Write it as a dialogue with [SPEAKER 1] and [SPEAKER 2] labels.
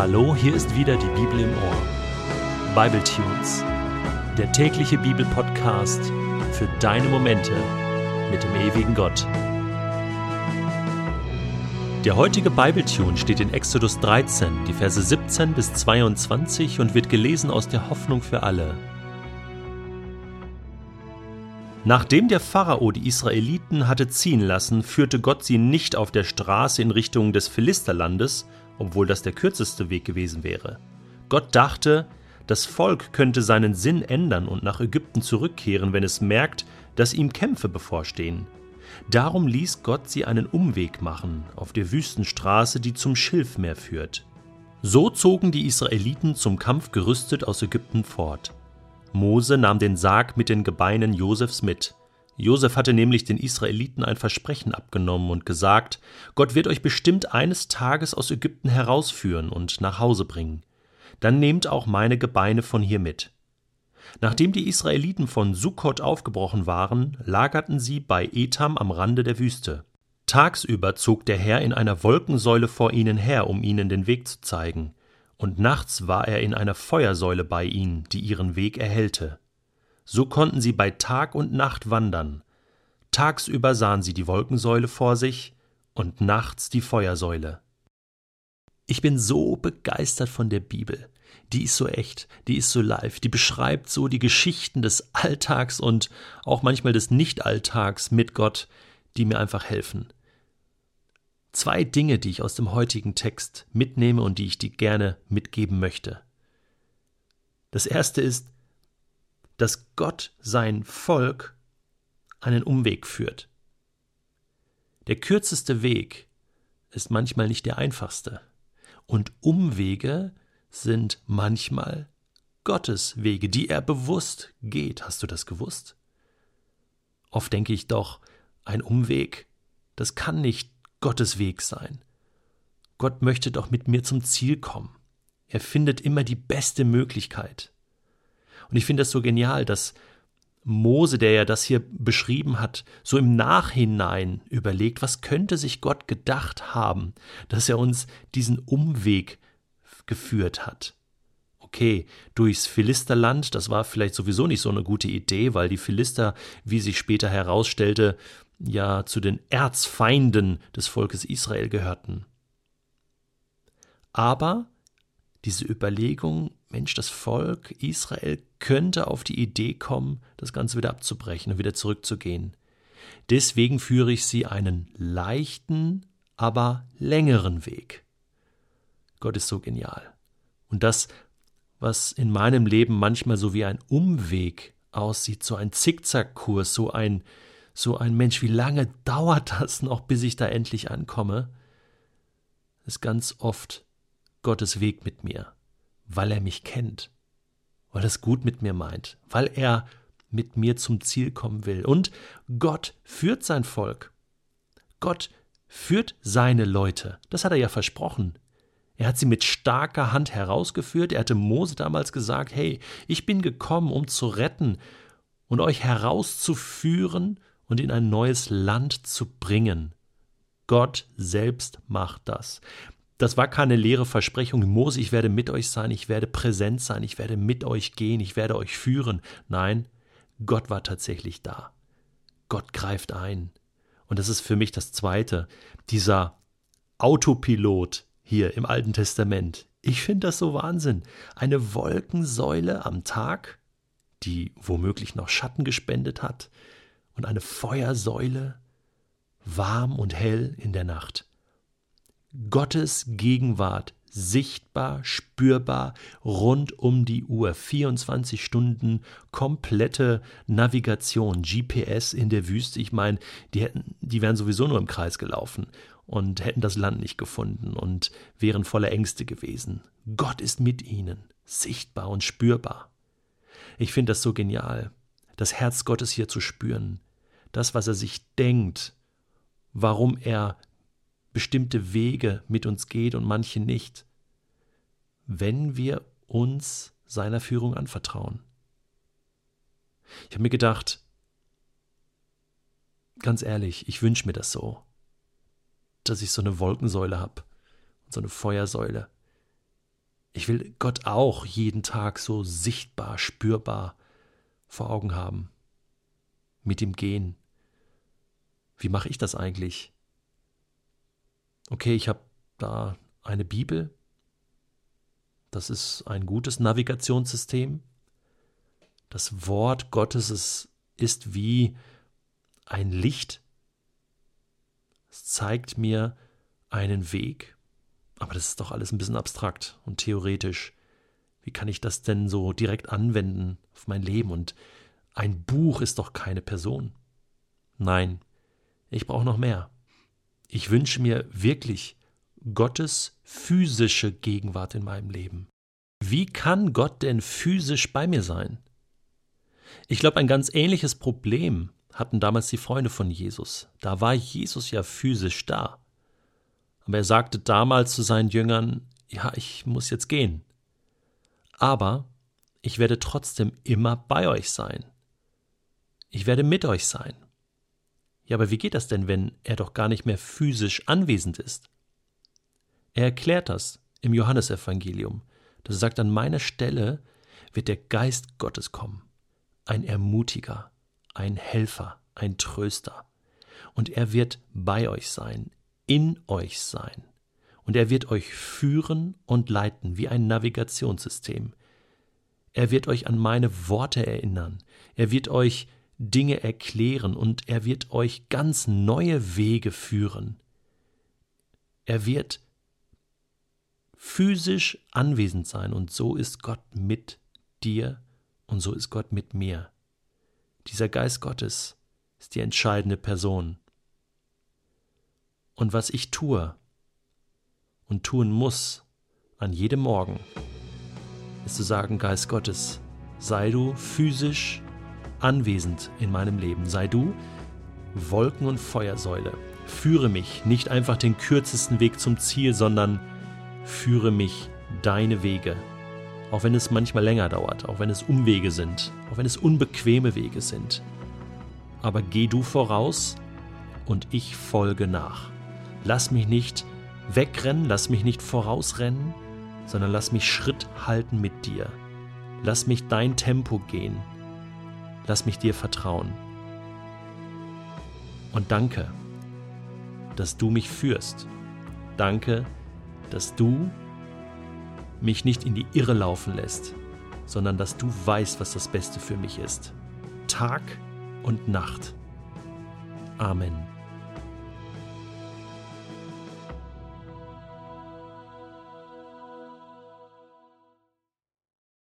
[SPEAKER 1] Hallo, hier ist wieder die Bibel im Ohr. Bible Tunes, der tägliche Bibelpodcast für deine Momente mit dem ewigen Gott. Der heutige Bible Tune steht in Exodus 13, die Verse 17 bis 22 und wird gelesen aus der Hoffnung für alle. Nachdem der Pharao die Israeliten hatte ziehen lassen, führte Gott sie nicht auf der Straße in Richtung des Philisterlandes, obwohl das der kürzeste Weg gewesen wäre. Gott dachte, das Volk könnte seinen Sinn ändern und nach Ägypten zurückkehren, wenn es merkt, dass ihm Kämpfe bevorstehen. Darum ließ Gott sie einen Umweg machen auf der Wüstenstraße, die zum Schilfmeer führt. So zogen die Israeliten zum Kampf gerüstet aus Ägypten fort. Mose nahm den Sarg mit den Gebeinen Josefs mit. Josef hatte nämlich den Israeliten ein Versprechen abgenommen und gesagt, Gott wird euch bestimmt eines Tages aus Ägypten herausführen und nach Hause bringen. Dann nehmt auch meine Gebeine von hier mit. Nachdem die Israeliten von Sukkot aufgebrochen waren, lagerten sie bei Etam am Rande der Wüste. Tagsüber zog der Herr in einer Wolkensäule vor ihnen her, um ihnen den Weg zu zeigen und nachts war er in einer Feuersäule bei ihnen, die ihren Weg erhellte. So konnten sie bei Tag und Nacht wandern. Tagsüber sahen sie die Wolkensäule vor sich und nachts die Feuersäule. Ich bin so begeistert von der Bibel. Die ist so echt, die ist so live, die beschreibt so die Geschichten des Alltags und auch manchmal des Nichtalltags mit Gott, die mir einfach helfen zwei Dinge, die ich aus dem heutigen Text mitnehme und die ich dir gerne mitgeben möchte. Das erste ist, dass Gott sein Volk einen Umweg führt. Der kürzeste Weg ist manchmal nicht der einfachste. Und Umwege sind manchmal Gottes Wege, die er bewusst geht. Hast du das gewusst? Oft denke ich doch, ein Umweg, das kann nicht Gottes Weg sein. Gott möchte doch mit mir zum Ziel kommen. Er findet immer die beste Möglichkeit. Und ich finde das so genial, dass Mose, der ja das hier beschrieben hat, so im Nachhinein überlegt, was könnte sich Gott gedacht haben, dass er uns diesen Umweg geführt hat. Okay, durchs Philisterland, das war vielleicht sowieso nicht so eine gute Idee, weil die Philister, wie sich später herausstellte, ja zu den Erzfeinden des Volkes Israel gehörten. Aber diese Überlegung, Mensch, das Volk Israel könnte auf die Idee kommen, das Ganze wieder abzubrechen und wieder zurückzugehen. Deswegen führe ich sie einen leichten, aber längeren Weg. Gott ist so genial. Und das, was in meinem Leben manchmal so wie ein Umweg aussieht, so ein Zickzackkurs, so ein so ein Mensch, wie lange dauert das noch, bis ich da endlich ankomme, ist ganz oft Gottes Weg mit mir, weil er mich kennt, weil er es gut mit mir meint, weil er mit mir zum Ziel kommen will. Und Gott führt sein Volk. Gott führt seine Leute. Das hat er ja versprochen. Er hat sie mit starker Hand herausgeführt. Er hatte Mose damals gesagt, hey, ich bin gekommen, um zu retten und euch herauszuführen und in ein neues Land zu bringen. Gott selbst macht das. Das war keine leere Versprechung, Mose, ich werde mit euch sein, ich werde präsent sein, ich werde mit euch gehen, ich werde euch führen. Nein, Gott war tatsächlich da. Gott greift ein. Und das ist für mich das Zweite, dieser Autopilot hier im Alten Testament. Ich finde das so Wahnsinn. Eine Wolkensäule am Tag, die womöglich noch Schatten gespendet hat, und eine Feuersäule, warm und hell in der Nacht. Gottes Gegenwart sichtbar, spürbar, rund um die Uhr, 24 Stunden komplette Navigation, GPS in der Wüste. Ich meine, die hätten, die wären sowieso nur im Kreis gelaufen und hätten das Land nicht gefunden und wären voller Ängste gewesen. Gott ist mit ihnen, sichtbar und spürbar. Ich finde das so genial, das Herz Gottes hier zu spüren, das, was er sich denkt, warum er bestimmte Wege mit uns geht und manche nicht, wenn wir uns seiner Führung anvertrauen. Ich habe mir gedacht, ganz ehrlich, ich wünsche mir das so, dass ich so eine Wolkensäule habe und so eine Feuersäule, Ich will Gott auch jeden Tag so sichtbar, spürbar vor Augen haben. Mit ihm gehen. Wie mache ich das eigentlich? Okay, ich habe da eine Bibel. Das ist ein gutes Navigationssystem. Das Wort Gottes ist, ist wie ein Licht. Es zeigt mir einen Weg. Aber das ist doch alles ein bisschen abstrakt und theoretisch. Wie kann ich das denn so direkt anwenden auf mein Leben? Und ein Buch ist doch keine Person. Nein, ich brauche noch mehr. Ich wünsche mir wirklich Gottes physische Gegenwart in meinem Leben. Wie kann Gott denn physisch bei mir sein? Ich glaube, ein ganz ähnliches Problem hatten damals die Freunde von Jesus. Da war Jesus ja physisch da. Aber er sagte damals zu seinen Jüngern, ja, ich muss jetzt gehen. Aber ich werde trotzdem immer bei euch sein. Ich werde mit euch sein. Ja, aber wie geht das denn, wenn er doch gar nicht mehr physisch anwesend ist? Er erklärt das im Johannesevangelium. Das sagt, an meiner Stelle wird der Geist Gottes kommen. Ein Ermutiger, ein Helfer, ein Tröster. Und er wird bei euch sein, in euch sein. Und er wird euch führen und leiten wie ein Navigationssystem. Er wird euch an meine Worte erinnern. Er wird euch Dinge erklären und er wird euch ganz neue Wege führen. Er wird physisch anwesend sein und so ist Gott mit dir und so ist Gott mit mir. Dieser Geist Gottes ist die entscheidende Person. Und was ich tue und tun muss an jedem Morgen, ist zu sagen, Geist Gottes, sei du physisch anwesend in meinem Leben, sei du Wolken- und Feuersäule. Führe mich nicht einfach den kürzesten Weg zum Ziel, sondern führe mich deine Wege. Auch wenn es manchmal länger dauert, auch wenn es Umwege sind, auch wenn es unbequeme Wege sind. Aber geh du voraus und ich folge nach. Lass mich nicht wegrennen, lass mich nicht vorausrennen, sondern lass mich Schritt halten mit dir. Lass mich dein Tempo gehen. Lass mich dir vertrauen. Und danke, dass du mich führst. Danke, dass du mich nicht in die Irre laufen lässt, sondern dass du weißt, was das Beste für mich ist. Tag und Nacht. Amen.